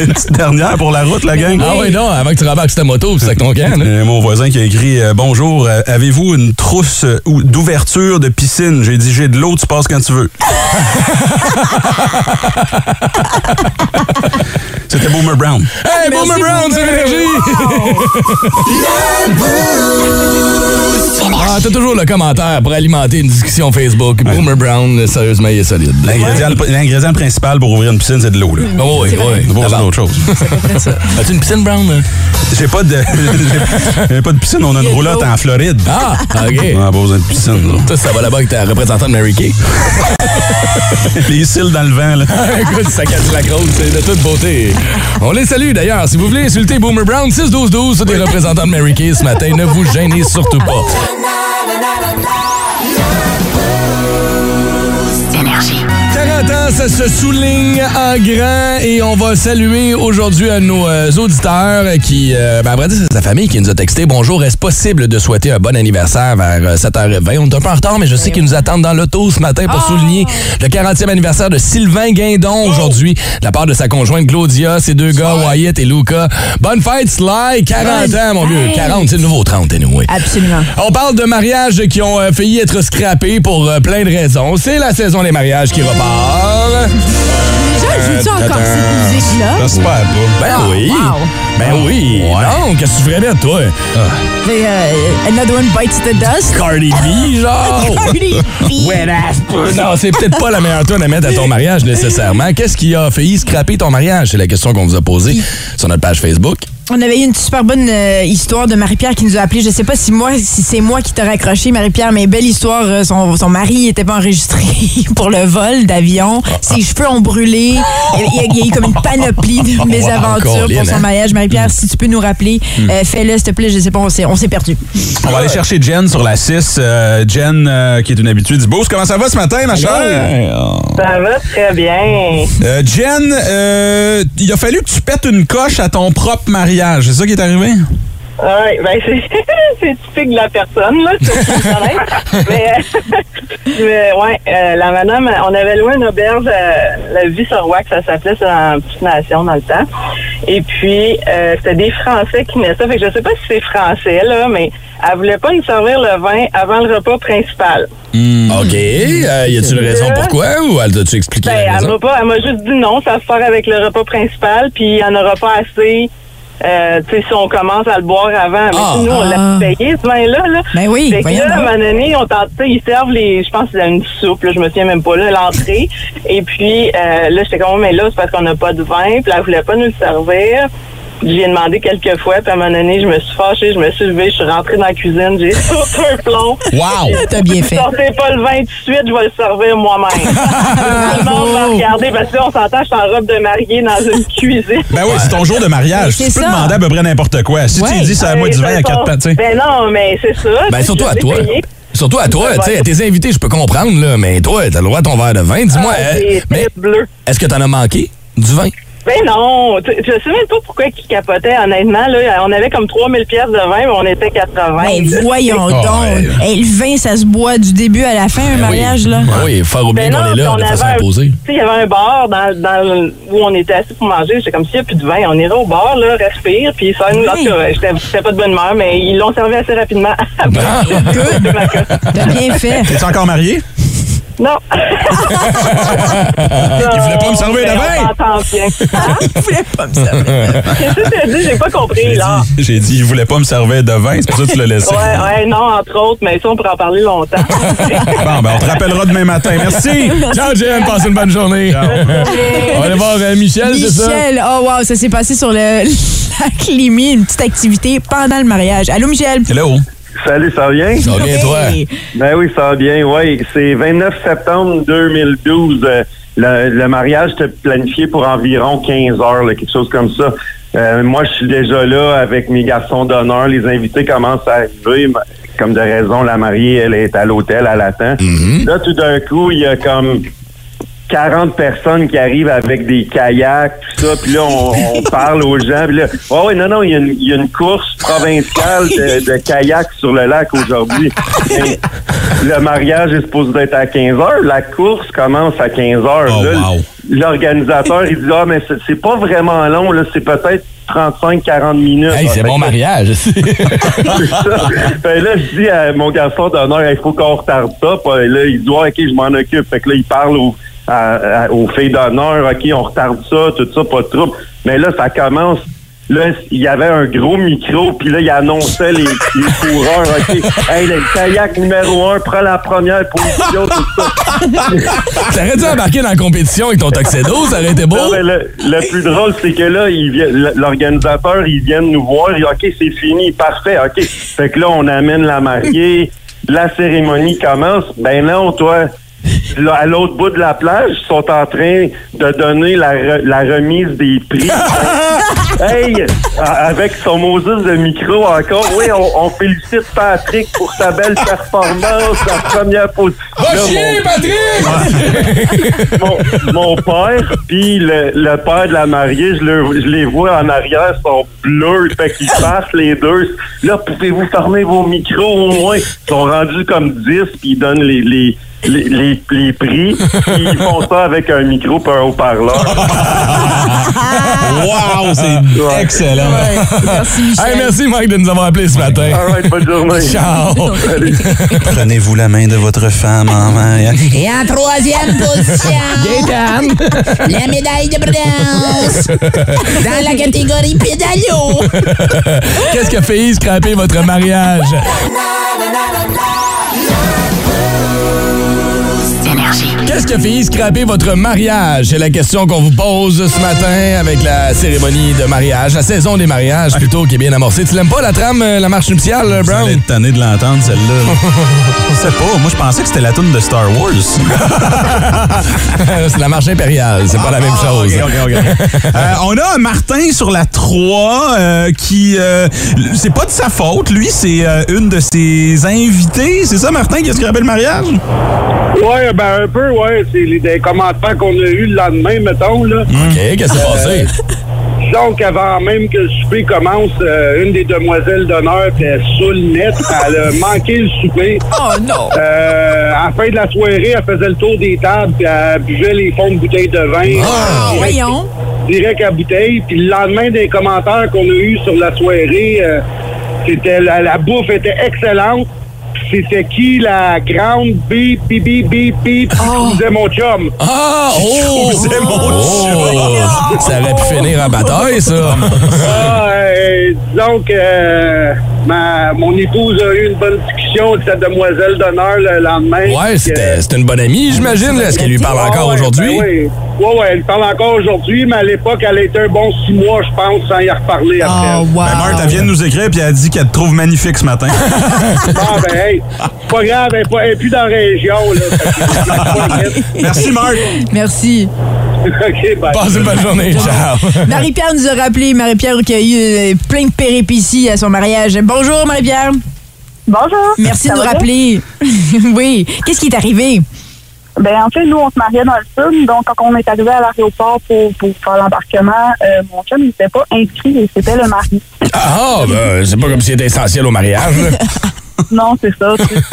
Une petite dernière pour la route, la gang. Ah oui, non, avant que tu rembarques ta moto, c'est ton camp, là. Mon voisin qui a écrit euh, Bonjour, euh, avez-vous une trousse euh, ou- d'ouverture de piscine? J'ai dit J'ai de l'eau, tu passes quand tu veux. C'était Boomer Brown. Hey, Boomer Brown, c'est l'énergie! Ah, t'as toujours le commentaire pour alimenter une discussion Facebook. Boomer Brown, sérieusement, il est solide. L'ingrédient principal pour ouvrir une piscine, c'est de l'eau. là. Oui, C'est vrai. oui. C'est autre chose. As-tu une piscine brown? J'ai pas de j'ai- pas de piscine, on a une de roulotte en Floride. Ah, OK. On a pas besoin de piscine. là. Toi, ça va là-bas avec ta représentante Mary Kay. Les cils dans le vent. Là. Écoute, ça casse la grosse, c'est de toute beauté. On les salue d'ailleurs. Si vous voulez insulter Boomer Brown, 6-12-12, c'est des représentants de Mary Kay ce matin. Ne vous gênez surtout pas. 40 ça se souligne en grand et on va saluer aujourd'hui à nos euh, auditeurs qui, euh, ben, dire, c'est sa famille qui nous a texté. Bonjour, est-ce possible de souhaiter un bon anniversaire vers euh, 7h20? On est un peu en retard, mais je sais qu'ils nous attendent dans l'auto ce matin pour souligner le 40e anniversaire de Sylvain Guindon aujourd'hui, de la part de sa conjointe Claudia, ses deux gars, Wyatt et Luca. Bonne fête, Sly! 40 ans, mon vieux. 40, c'est le nouveau 30, anyway. Absolument. On parle de mariages qui ont euh, failli être scrappés pour euh, plein de raisons. C'est la saison des mariages qui repart. Joue-tu encore cette musique-là? J'espère pas. Ben Ah, oui. wow. Ben oui. Ouais. Non, qu'est-ce que tu ferais bien, toi? Fait, euh, Another one bites the dust? Cardi B, genre? Cardi B. Wet ass pussy. Non, c'est peut-être pas la meilleure tune à mettre à ton mariage nécessairement. Qu'est-ce qui a failli scraper ton mariage? C'est la question qu'on vous a posée sur notre page Facebook. On avait eu une super bonne euh, histoire de Marie-Pierre qui nous a appelé. Je sais pas si moi, si c'est moi qui t'ai raccroché, Marie-Pierre, mais belle histoire. Euh, Son, son mari était pas enregistré pour le vol d'avion. Ses cheveux ont brûlé. Il y a, eu comme une panoplie de mésaventures pour son mariage. Marie-Pierre, si tu peux nous rappeler, euh, fais-le, s'il te plaît. Je sais pas, on s'est, perdu. On va aller chercher Jen sur la 6. Euh, Jen, euh, qui est une habituée du Boost. Comment ça va ce matin, ma chère? Ça va très bien. Euh, Jen, euh, il a fallu que tu pètes une coche à ton propre mariage. C'est ça qui est arrivé? Oui, ben c'est, c'est typique de la personne, là, c'est mais, mais ouais, euh, la madame, on avait loué une auberge, euh, la vie sur Wack, ça s'appelait, c'est dans Petite Nation dans le temps. Et puis, euh, c'était des Français qui ça. Fait que je sais pas si c'est français, là, mais elle voulait pas nous servir le vin avant le repas principal. OK. Euh, y a-tu une raison pourquoi ou elle t'a-tu expliqué Ben, la elle raison? m'a pas, elle m'a juste dit non, ça va se faire avec le repas principal, puis il n'y en aura pas assez. Euh, tu sais, si on commence à le boire avant, mais Ah. nous, on l'a payé, ce vin-là. Là. Ben oui, Fait que là, à un moment donné, on tente, ils servent les, je pense c'est une soupe, là, je me souviens même pas, là, l'entrée. Et puis, euh, là, j'étais comme, mais là, c'est parce qu'on n'a pas de vin, puis là, elle voulait pas nous le servir. J'ai demandé quelques fois, puis à un moment donné, je me suis fâchée, je me suis levée, je suis rentrée dans la cuisine, j'ai sauté un plomb. Wow! T'as bien fait. Sortez pas le vin tout de suite, je vais le servir moi-même. Tout le monde va regarder, parce que là, on s'entend, je suis en robe de mariée dans une cuisine. Ben oui, c'est ton jour de mariage. Tu peux ça. demander à peu près n'importe quoi. Si tu Ouais. dis, c'est à moi du vin à quatre pattes, tu sais. Ben non, mais c'est ça. Ben, surtout à toi. payé. Surtout à toi, tu sais, à tes invités, je peux comprendre, là, mais toi, t'as le droit à ton verre de vin. Dis-moi, Ah, euh, mais bleu. est-ce que t'en as manqué du vin? Ben non, tu- je sais même pas pourquoi ils capotaient, honnêtement. Là, on avait comme 3000 pièces de vin, mais on était 80. Ben, voyons Oh, donc. ouais. Hey, le vin, ça se boit du début à la fin, un mariage, oui. là. Ben oui, faire oublier Ben qu'on non, est là puis de on façon imposée. Tu sais, il y avait un bar dans, dans où on était assis pour manger. J'étais comme s'il n'y a plus de vin, on ira au bar, là, respire, puis ça nous. En tout cas, j'étais pas de bonne humeur, mais ils l'ont servi assez rapidement. Ah, Good. T'as bien fait. Es-tu encore marié? Non. Il voulait pas me servir de vin. Il voulait pas me servir. Qu'est-ce que t'as dit? J'ai pas compris, là. j'ai dit, il voulait pas me servir de vin, c'est pour ça que tu l'as laissé. Ouais, ouais, non, entre autres, mais ça, on pourrait en parler longtemps. Bon, ben, on te rappellera demain matin. Merci. Ciao, Jen, passe une bonne journée. On va aller voir euh, Michel, c'est ça? Michel, oh wow, ça s'est passé sur le lac Lémy, une petite activité pendant le mariage. Allô, Michel? Hello. Salut, ça va bien? Ça va bien, toi? Ben oui, ça va bien, oui. C'est 29 septembre 2012. euh, le, le mariage était planifié pour environ 15 heures, là, quelque chose comme ça. Euh, moi, je suis déjà là avec mes garçons d'honneur. Les invités commencent à arriver. Comme de raison, la mariée, elle est à l'hôtel, elle attend. Là, tout d'un coup, il y a comme 40 personnes qui arrivent avec des kayaks, tout ça, puis là, on, on parle aux gens, puis là, oh oui, non, non, il y, a une- il y a une course provinciale de, de kayak sur le lac aujourd'hui. Le mariage est supposé être à 15 heures, la course commence à 15 heures. Oh, wow. L'organisateur, il dit, ah, mais c'est- pas vraiment long, là, c'est peut-être 35-40 minutes. Hey, c'est Ah, mon que- mariage. ça. Ben là, je dis à mon garçon d'honneur, il faut qu'on retarde ça. Puis là, il dit, ouais, OK, je m'en occupe. Fait que là, il parle aux, à- à- aux filles d'honneur, OK, on retarde ça, tout ça, pas de trouble. Mais là, ça commence. Là, il y avait un gros micro, puis là, il annonçait les, les coureurs, OK, hey, le kayak numéro un prend la première position, tout ça. T'aurais dû embarquer dans la compétition avec ton tuxedo, ça aurait été beau. Non, mais le, le plus drôle, c'est que là, il vient- l'organisateur, ils viennent nous voir. Il dit, OK, c'est fini, parfait, OK. Fait que là, on amène la mariée. La cérémonie commence. Ben non, toi, là, à l'autre bout de la plage, ils sont en train de donner la, re- la remise des prix. hey, avec son Moses de micro encore, oui, on, on félicite Patrick pour sa belle performance, sa première position. Va Là, chier, mon- Patrick! mon, mon père, puis le, le père de la mariée, je, le- je les vois en arrière, sont bleus, fait qu'ils passent les deux. Là, pouvez-vous fermer vos micros au moins? Ils sont rendus comme 10, puis ils donnent les, les, les, les, les les prix. puis ils font ça avec un micro et un haut-parleur. Wow, c'est excellent. Merci, Michel. Hey, merci, Mike, de nous avoir appelés ce matin. All right, bonne journée. Ciao. Prenez-vous la main de votre femme en main. Et en troisième position, la médaille de bronze dans la catégorie pédalo. Qu'est-ce qui a failli scraper votre mariage? Qu'est-ce qui a failli scraper votre mariage? C'est la question qu'on vous pose ce matin avec la cérémonie de mariage, la saison des mariages plutôt, qui est bien amorcée. Tu l'aimes pas la trame, euh, la marche nuptiale, euh, Brown? être tanné de l'entendre, celle-là. Je sais pas. Moi, je pensais que c'était la tune de Star Wars. c'est la marche impériale, c'est pas la même chose. Ah, OK. Euh, on a Martin sur la 3 euh, qui... euh, c'est pas de sa faute. Lui, c'est euh, une de ses invités. C'est ça, Martin, qui a scrapé le mariage? Ouais, ben un peu, ouais. C'est les, des commentaires qu'on a eus le lendemain, mettons, là. OK, qu'est-ce qui s'est passé? Donc, avant même que le souper commence, euh, une des demoiselles d'honneur était sous le net. Elle a manqué le souper. Oh non! Euh, à la fin de la soirée, elle faisait le tour des tables, puis elle buvait les fonds de bouteilles de vin. Ah, direct, voyons! direct à bouteille. Puis le lendemain des commentaires qu'on a eus sur la soirée, euh, c'était la, la bouffe était excellente. C'était qui la grande bip, bip, bip, bip, bip, Oh. disait mon chum? Ah! Oh! C'est mon Oh! Ça aurait pu finir en bataille, ça. Ah, euh, disons que euh, ma, mon épouse a eu une bonne discussion avec cette demoiselle d'honneur le lendemain. Ouais, c'était euh, une bonne amie, j'imagine. Est-ce qu'elle lui parle ah encore ouais, aujourd'hui? ben oui. Ouais, ouais, elle parle encore aujourd'hui, mais à l'époque, elle a été un bon six mois, je pense, sans y reparler après. Oh, wow! Ben, Marthe, elle vient de nous écrire puis elle a dit qu'elle te trouve magnifique ce matin. Bon, ben, hey, c'est pas grave, elle est pas- elle est plus dans la région, là. Que- Merci, Marc. Merci. OK, bye. Passez une bonne journée. Ciao. Marie-Pierre nous a rappelé, Marie-Pierre qui a eu euh, plein de péripéties à son mariage. Bonjour, Marie-Pierre. Bonjour. Merci Ça de nous rappeler. oui. Qu'est-ce qui est arrivé? Ben, en fait, nous, on se mariait dans le sud. Donc, quand on est arrivé à l'aéroport pour, pour faire l'embarquement, euh, mon chum n'était pas inscrit et c'était le mari. Ah, ben, c'est pas comme si c'était essentiel au mariage. Non, c'est ça. tu sais.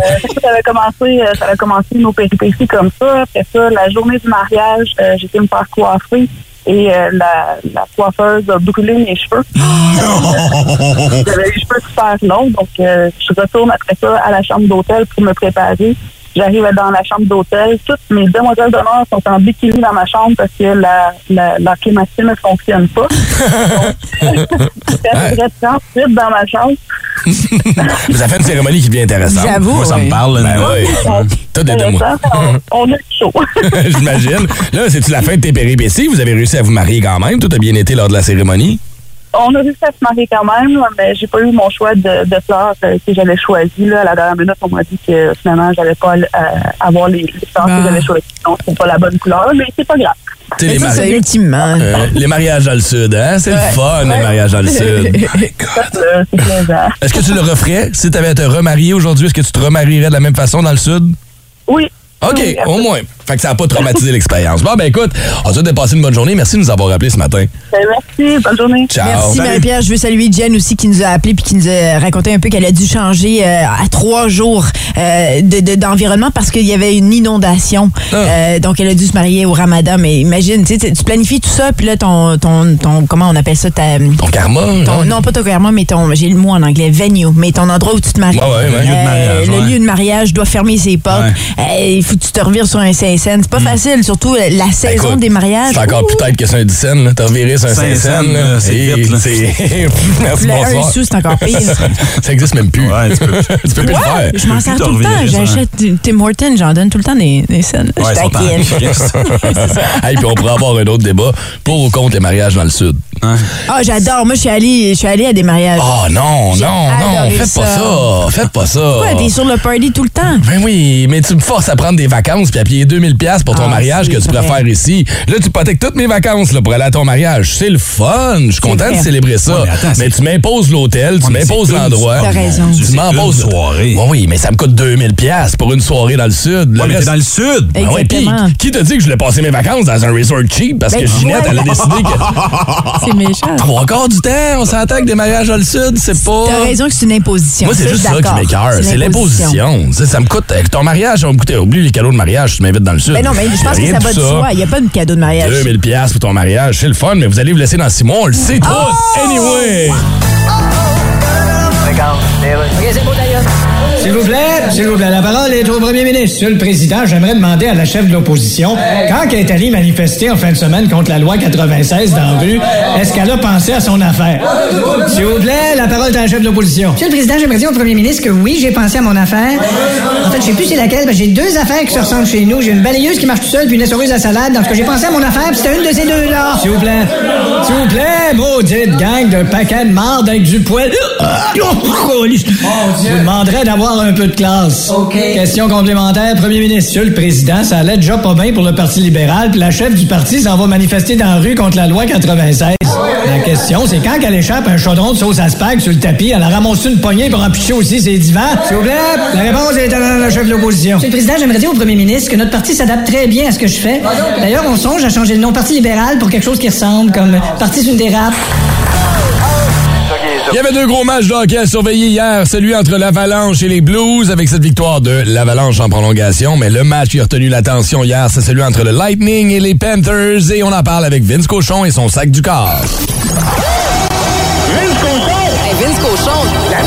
Euh, ça avait commencé, euh, ça avait commencé nos péripéties comme ça. Après ça, la journée du mariage, euh, j'étais me faire coiffer et euh, la, la coiffeuse a brûlé mes cheveux. J'avais les cheveux super longs, donc euh, je retourne après ça à la chambre d'hôtel pour me préparer. J'arrive dans la chambre d'hôtel. Toutes mes demoiselles d'honneur sont en bikini dans ma chambre parce que la, la, ne fonctionne pas. Donc, je très tranquille dans ma chambre. Vous avez fait une cérémonie qui devient intéressante. J'avoue. Moi, ça me parle. Ben oui. Tout est de moi. Intéressant, on, a chaud. J'imagine. Là, c'est-tu la fin de tes péripéties? Vous avez réussi à vous marier quand même? Tout a bien été lors de la cérémonie? On a réussi à se marier quand même, là, mais j'ai pas eu mon choix de, de fleurs euh, que j'avais choisi. Là. À la dernière minute, on m'a dit que finalement, j'allais pas euh, avoir les, les fleurs que j'avais choisies. Donc, c'est pas la bonne couleur, mais c'est pas grave. Tu sais, les, ça, ultimement. euh, les mariages dans le sud, hein? C'est le fun, les mariages dans le sud. Ça, c'est plaisant. Est-ce que tu le referais? Si tu avais à te remarier aujourd'hui, est-ce que tu te remarierais de la même façon dans le sud? Oui. OK, Oui, au moins. Fait que ça n'a pas traumatisé l'expérience. Bon, ben écoute, on souhaite de passer une bonne journée. Merci de nous avoir appelés ce matin. Ben, merci. Bonne journée. Ciao. Merci Marie-Pierre. Je veux saluer Jen aussi qui nous a appelé puis qui nous a raconté un peu qu'elle a dû changer euh, à trois jours euh, de- de- d'environnement parce qu'il y avait une inondation. Ah. Euh, donc elle a dû se marier au Ramadan. Mais imagine, tu planifies tout ça puis là ton, ton, ton comment on appelle ça ta, Ton karma? ton- hein? non pas ton karma mais ton j'ai le mot en anglais venue mais ton endroit où tu te maries. Ouais, ouais, ouais. Lieu de mariage, le ouais. lieu de mariage doit fermer ses portes. Euh, Il faut que tu te revires sur un Saint-Saëns. C'est pas facile, surtout euh, la saison Écoute, des mariages. C'est encore plus tête que c'est un 10 cents. T'as reviré sur un 5 Saint-Saëns, cents, là. là, c'est vite, Merci, Le un bonsoir. sou, c'est encore pire. Ça existe même plus. Ouais, tu peux- tu peux plus le faire. Je m'en sers plus tout le te temps. J'achète Tim Hortons, j'en donne tout le temps des, des scènes. Ouais, je taquine. Hey, puis on pourrait avoir un autre débat pour ou contre les mariages dans le sud? Hein? Ah, j'adore. Moi, je suis allée, je suis allée à des mariages. Oh non, non, non, faites pas ça. Faites pas ça. Pourquoi? T'es sur le party tout le temps? Ben oui, mais tu me forces à prendre des vacances puis à payer 2000 pièces pour ton Ah, mariage que tu vrai. préfères ici. Là, tu hypothèques toutes mes vacances là, pour aller à ton mariage. C'est le fun. Je suis content de célébrer ça. Ouais, mais attends, tu m'imposes l'hôtel, tu m'imposes l'endroit. Tu C'est m'imposes une soirée. Oui, mais ça me coûte 2000 pièces pour une soirée dans le sud. Le Ouais, mais t'es reste- dans le sud. Ben ouais, puis Exactement. qui t'a dit que je voulais passer mes vacances dans un resort cheap? Parce Ben, que Ginette, elle a décidé que C'est méchant. trois quarts du temps, on s'entend que des mariages dans le sud, c'est pas... T'as raison que c'est une imposition. Moi, c'est juste je suis ça qui d'accord. m'écœure. C'est l'imposition. question. Tu sais, Ça me coûte. avec Ton mariage, ça va me coûter. Oublie les cadeaux de mariage, tu m'invites dans le sud. Ben non, mais je pense que Rien ça de va de soi. Il n'y a pas de cadeau de mariage. 2000 pièces pour ton mariage, c'est le fun, mais vous allez vous laisser dans six mois, on le sait tous. Oh! Anyway. S'il vous plaît, s'il vous plaît, la parole est au premier ministre. Monsieur le Président, j'aimerais demander à la chef de l'opposition, quand elle est allée manifester en fin de semaine contre la loi 96 dans la rue, est-ce qu'elle a pensé à son affaire? S'il vous plaît, la parole est à la chef de l'opposition. Monsieur le Président, j'aimerais dire au premier ministre que oui, j'ai pensé à mon affaire. En fait, je sais plus c'est laquelle, parce que j'ai deux affaires qui se ressemblent chez nous. J'ai une balayeuse qui marche tout seule, puis une essoreuse à salade. Dans ce que j'ai pensé à mon affaire, puis c'était une de ces deux-là. S'il vous plaît, s'il vous plaît, maudite gang de paquets de marde avec du poil. Je vous demanderais d'avoir un peu de classe. Question complémentaire, premier ministre. Monsieur le Président, ça allait déjà pas bien pour le Parti libéral, puis la chef du parti s'en va manifester dans la rue contre la loi 96. La question, c'est quand qu'elle échappe un chaudron de sauce à spag sur le tapis, elle a ramassé une poignée pour empicher aussi ses divans? S'il vous plaît, la réponse est à la chef de l'opposition. Monsieur le Président, j'aimerais dire au premier ministre que notre parti s'adapte très bien à ce que je fais. D'ailleurs, on songe à changer le nom Parti libéral pour quelque chose qui ressemble, comme Parti dérape. Il y avait deux gros matchs de hockey à surveiller hier, celui entre l'Avalanche et les Blues, avec cette victoire de l'Avalanche en prolongation. Mais le match qui a retenu l'attention hier, c'est celui entre le Lightning et les Panthers. Et on en parle avec Vince Cochon et son sac du corps. Vince Cochon! Hey, Vince Cochon! La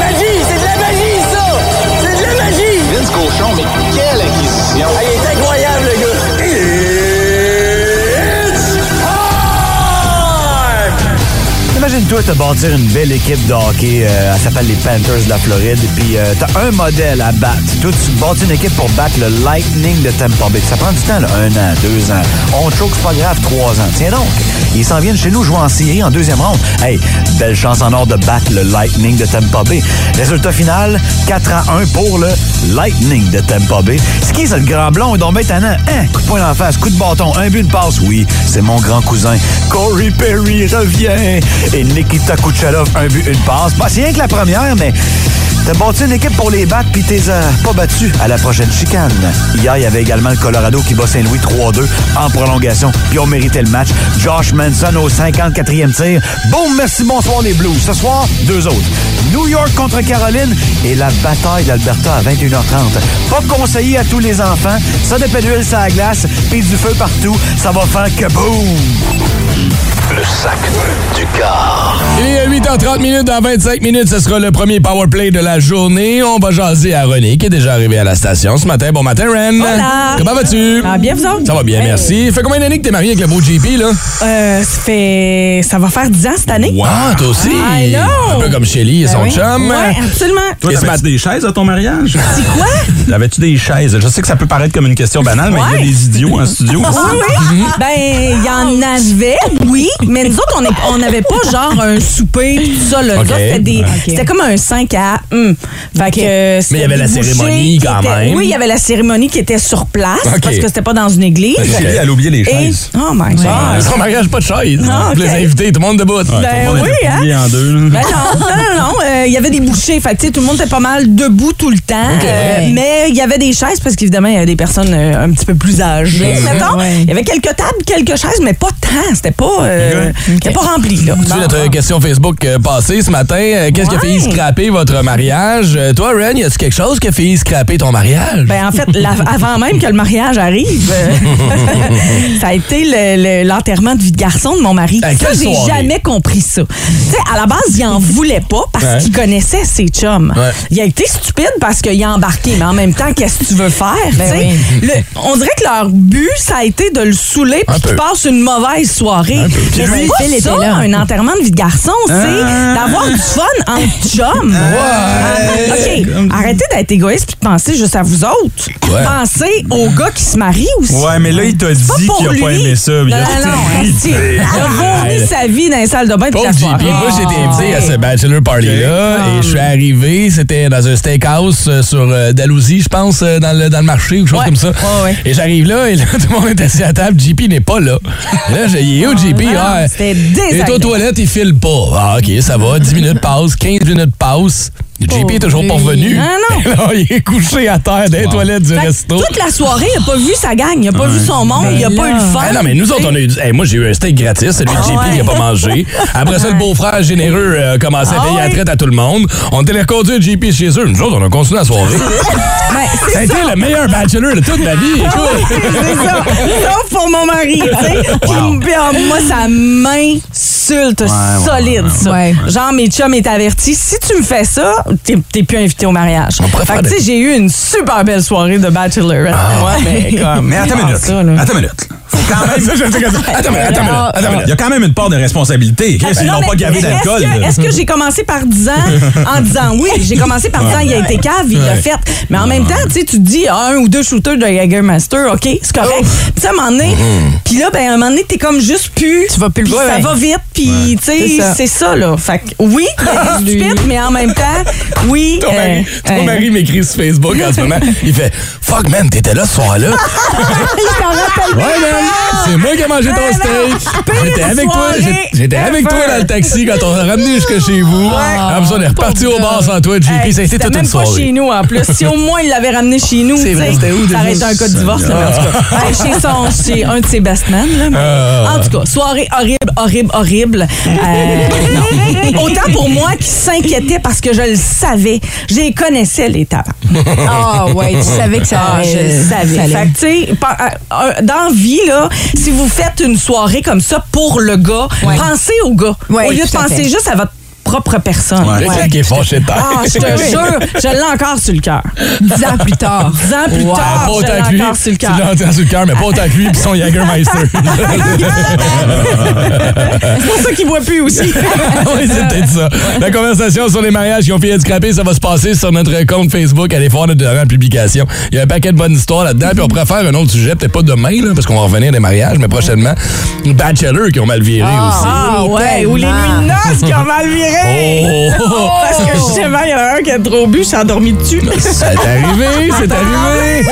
Imagine-toi te bâtir une belle équipe de hockey. euh, elle s'appelle les Panthers de la Floride. Puis euh, t'as un modèle à battre. Toi, tu bâtis une équipe pour battre le Lightning de Tampa Bay. Ça prend du temps, là. Un an, deux ans. On choke, c'est pas grave, trois ans. Tiens donc, ils s'en viennent chez nous jouer en série en deuxième ronde. Hey, belle chance en or de battre le Lightning de Tampa Bay. Résultat final, 4 à 1 pour le Lightning de Tampa Bay. C'est qui, ça, le grand blond? Donc, tannant. Hein? Coup de poing en face, coup de bâton, un but, une passe. Oui, c'est mon grand cousin. Corey Perry revient. Nikita Kucherov, un but, une passe. Bah, c'est rien que la première, mais t'as bâti une équipe pour les battre, puis t'es euh, pas battu à la prochaine chicane. Hier, il y avait également le Colorado qui bat Saint-Louis 3-2 en prolongation, puis on méritait le match. Josh Manson au 54e tir. Boum, merci, bonsoir les Blues. Ce soir, deux autres. New York contre Caroline et la bataille d'Alberta à 21h30. Pas conseillé à tous les enfants. Ça de d'huile sur la glace, puis du feu partout. Ça va faire que boum! Le sac du corps. Il est 8h30 minutes. Dans 25 minutes, ce sera le premier power play de la journée. On va jaser à René, qui est déjà arrivé à la station ce matin. Bon matin, Ren. Hola. Comment vas-tu? Ah, bien, vous autres? Ça va bien, Hey. merci. Fait combien d'années que t'es marié avec le beau JP, là? Euh, ça fait. Ça va faire 10 ans cette année. Ah, toi aussi? I know. Un peu comme Shelly et son Ben oui. chum. Ouais, absolument. Toi, t'avais-tu des chaises à ton mariage? C'est quoi? T'avais-tu des chaises? Je sais que ça peut paraître comme une question banale, mais il y a des idiots en studio. Oui, oui. Ben, il y en avait, oui. Mais nous autres, on est- on n'avait pas genre un souper, tout ça. Là. Nous OK. autres, c'était des- Ok. C'était comme un 5 à. Fait que, euh, Mais il y avait la cérémonie quand même. Oui, il y avait la cérémonie qui était sur place OK. parce que c'était pas dans une église. Elle a oublié les Et- chaises. Oh my God. Ah, son mariage, pas de chaise. Ah, Pour ok. les invités, tout le monde debout. Ben oui, hein? plié en deux. là. Ben non, non, non, non. euh, Il y avait des bouchées. Fait que, tu sais, tout le monde était pas mal debout tout le temps. Euh, mais il y avait des chaises parce qu'évidemment, il y avait des personnes euh, un petit peu plus âgées. Mettons. Il y avait quelques tables, quelques chaises, mais pas tant. C'était pas, euh, c'était pas rempli. Là. Tu sais, notre question Facebook euh, passée ce matin, euh, qu'est-ce qui a fait scraper votre mariage? Euh, toi, Ren, y a-tu quelque chose qui a fait scraper ton mariage? Ben, en fait, la- avant même que le mariage arrive, euh, ça a été le- le- l'enterrement de vie de garçon de mon mari. Ça, j'ai jamais compris ça. Tu sais, à la base, il en voulait pas parce Ouais. qu'il connaissait ses chums. Ouais. Il a été stupide parce qu'il a embarqué, mais en même temps, qu'est-ce que tu veux faire? Ben oui. Le- on dirait que leur but, ça a été de le saouler puis qu'il passe une mauvaise soirée. Mais c'est pas ça, là. un enterrement de vie de garçon, c'est Ah. d'avoir du fun entre chums. Ah, OK, arrêtez d'être égoïste puis de penser juste à vous autres. Ouais. Pensez aux gars qui se marient aussi. Ouais, mais là, il t'a pas dit qu'il a pas lui. aimé ça. Non, non, non, Il a vomi sa vie dans les salles de bain Pauvre la soirée. moi j'ai été invité à ce bachelor party-là Ah. et je suis arrivé, c'était dans un steakhouse euh, sur euh, Dalhousie, je pense, euh, dans le, dans le marché ou quelque chose comme ça. Et j'arrive là et là, tout le monde est assis à table, JP n'est pas là. Et là, j'ai où JP? c'était Et désagréable. toi, aux toilettes, il file pas. Ah, OK, ça va. 10 minutes passe, 15 minutes passe. JP est toujours pas revenu. Ah non. Là, il est couché à terre dans les toilettes du Fait que resto. toute la soirée, il a pas vu sa gang, il a pas vu son monde, il a pas eu le fun. Ah non, mais nous autres, on a eu. du- Hey, moi, j'ai eu un steak gratis, celui de JP qui n'a pas mangé. Après ça, le beau-frère généreux euh, a commencé à Ah payer la ouais? traite à tout le monde. On était les reconduire JP chez eux. Nous autres, on a continué la soirée. Ben, ça a été le meilleur bachelor de toute ma vie. Ah Écoute. c'est ça. Sauf pour mon mari, tu sais. Puis, puis, ah, moi, ça m'insulte ouais, solide, ça. Genre, mes chums est avertis. Si tu me fais ça, t'es plus invité au mariage. Fait que, tu sais, j'ai eu une super belle soirée de bachelor. Ouais, mais comme. Mais attends une ah, minute. ça. Attends une minute. Faut quand même. Ça, je ça- Attends attends attends. Il y a quand même une part de responsabilité. Ils Non, n'ont pas gavé est-ce d'alcool. que-. Est-ce que, j'ai commencé par 10 ans en disant oui? J'ai commencé par disant il a été cave, il l'a fait. Mais en même temps, tu sais, tu te dis ah, un ou deux shooters de Jägermeister, OK, c'est correct. Puis tu sais, à un moment donné, puis là, ben, à un moment donné, t'es comme juste plus. Tu vas plus le Ça voir, ouais. va vite, puis tu C'est sais, ça. c'est ça, là. Fait que oui, est stupide, mais en même temps, oui. Ton mari, euh, ton euh, mari m'écrit sur Facebook en ce moment. Il fait Fuck man, t'étais là ce soir-là. il s'en rappelle Ouais, man. C'est moi qui ai mangé ton Ah, steak. J'étais avec toi. J'étais avec toi dans le taxi quand on a ramené jusque chez vous. Après ça, on est reparti au bar sans toi, JP. Ça a été c'était toute même une pas soirée. chez nous en plus. Si au moins il l'avait ramené chez nous, ça aurait été un cas de divorce. là, mais en tout cas. Hey, chez, son, chez un de ses best men. Ah. En tout cas, soirée horrible, horrible, horrible. Euh. Autant pour moi qui s'inquiétait parce que je le savais. J'ai connaissais les. Ah ouais, tu savais que ça Ah, allait- je le savais. Fait que, tu sais, pa- là, si vous faites une soirée comme ça pour le gars, pensez au gars. Au lieu de penser juste à votre propre personne. Qui est fâché de terre. Ah, je te jure, je l'ai encore sur le cœur. Dix ans plus tard. Dix ans plus Wow. tard, Pas je l'ai encore sur le Tu cœur. l'as sur le cœur, mais pas autant que lui puis son Jägermeister. C'est pour ça qu'il voit plus aussi. oui, c'est peut-être ça. La conversation sur les mariages qui ont payé scraper, ça va se passer sur notre compte Facebook. Allez voir notre dernière publication. Il y a un paquet de bonnes histoires là-dedans. Puis on pourrait faire un autre sujet, peut-être pas demain, là, parce qu'on va revenir des mariages, mais prochainement. Les bachelors qui ont mal viré aussi. Ah ouais, ou les nuits de noces qui ont mal viré. Oh! Parce que justement, il y en a un qui a trop bu, s'est endormi dessus. C'est arrivé, c'est arrivé.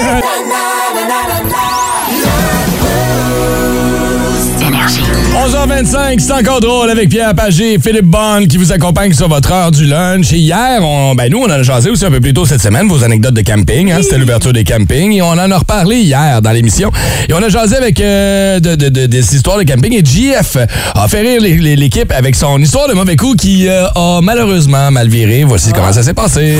11h25, c'est encore drôle avec Pierre Pagé et Philippe Bond qui vous accompagnent sur votre heure du lunch. Et hier, on, ben nous, on en a jasé aussi un peu plus tôt cette semaine, vos anecdotes de camping. Hein, C'était l'ouverture des campings. Et on en a reparlé hier dans l'émission. Et on a jasé avec euh, de, de- de- des histoires de camping. Et JF a fait rire l'équipe avec son histoire de mauvais coup qui euh, a malheureusement mal viré. Voici comment ça s'est passé.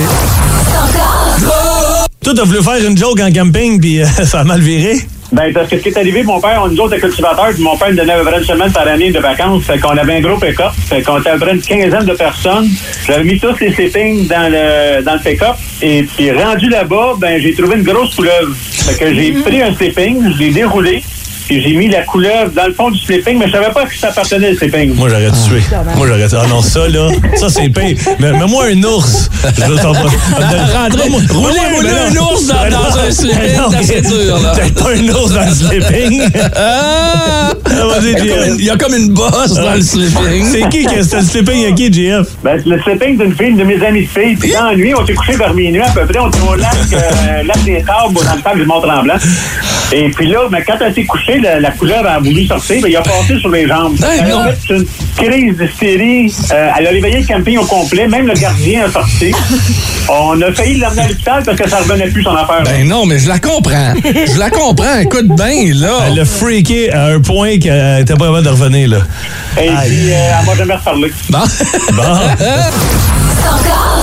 Toi, t'as voulu faire une joke en camping, puis euh, ça a mal viré? Ben, parce que ce qui est arrivé, mon père, on nous autres, cultivateurs, puis mon père me donnait à peu près une semaine par année de vacances. Fait qu'on avait un gros pick-up. Fait qu'on était à peu près une quinzaine de personnes. J'avais mis tous les sleepings dans le, dans le pick-up. Et puis, rendu là-bas, ben, j'ai trouvé une grosse couleuvre. Fait que j'ai pris un sleeping, je l'ai déroulé, puis j'ai mis la couleuvre dans le fond du sleeping, mais je savais pas que ça appartenait, le sleeping. Moi, j'aurais tué. Moi, j'aurais tué. Ah non, ça, là, ça, c'est pire. Mais, mais moi, un ours. Je veux t'en pas. Rentrer- rouler- rouler un ours dans- dans un sleeping, c'est dur, là. Peut-être pas un ours dans le sleeping. Ah! Vas-y, Il y a comme JF. une- il y a comme une bosse dans le sleeping. C'est qui qui c'était le sleeping? À qui, JF? Ben, le sleeping d'une fille, de mes amies de filles. Puis dans la nuit, on s'est couché vers minuit à peu près. On était au lac, euh, lac des Sables, dans le parc du Mont-Tremblant. Et puis là, ben, quand elle s'est couchée, la, la couleuvre a voulu sortir. Ben, il a passé sur les jambes. elle a fait une crise d'hystérie. Euh, elle a réveillé le camping au complet. Même le gardien a sorti. On a failli l'emmener à l'hôpital parce que ça revenait plus son affaire. Ben non, mais je la comprends. Je la comprends. Écoute bien, là. Elle l'a freaké à un point qu'elle était pas capable de revenir, là. Et Aïe. puis, euh, elle m'a jamais reparlé. Bon. Oh,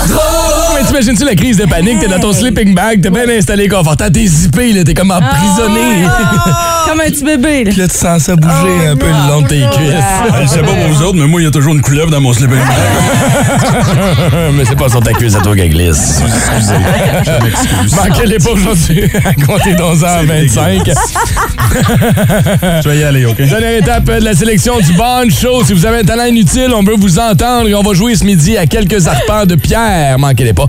mais t'imagines-tu la crise de panique? T'es dans ton sleeping bag, t'es bien installé confortable, t'es zippé, là, t'es comme emprisonné. Comme un petit bébé. Là. Puis là, tu sens ça bouger un peu le long de tes cuisses. Je sais pas pour vous autres, mais moi, il y a toujours une couleuvre dans mon sleeping bag. mais c'est pas sur ta cuisse à toi qu'elle glisse. Excusez. Je m'excuse. Manquez-les pas aujourd'hui à compter 11h25. Je vais y aller, OK? Dernière étape de la sélection du Bond Show. Si vous avez un talent inutile, on veut vous entendre et on va jouer ce midi à quelques arpents de pierre. Manquez-les pas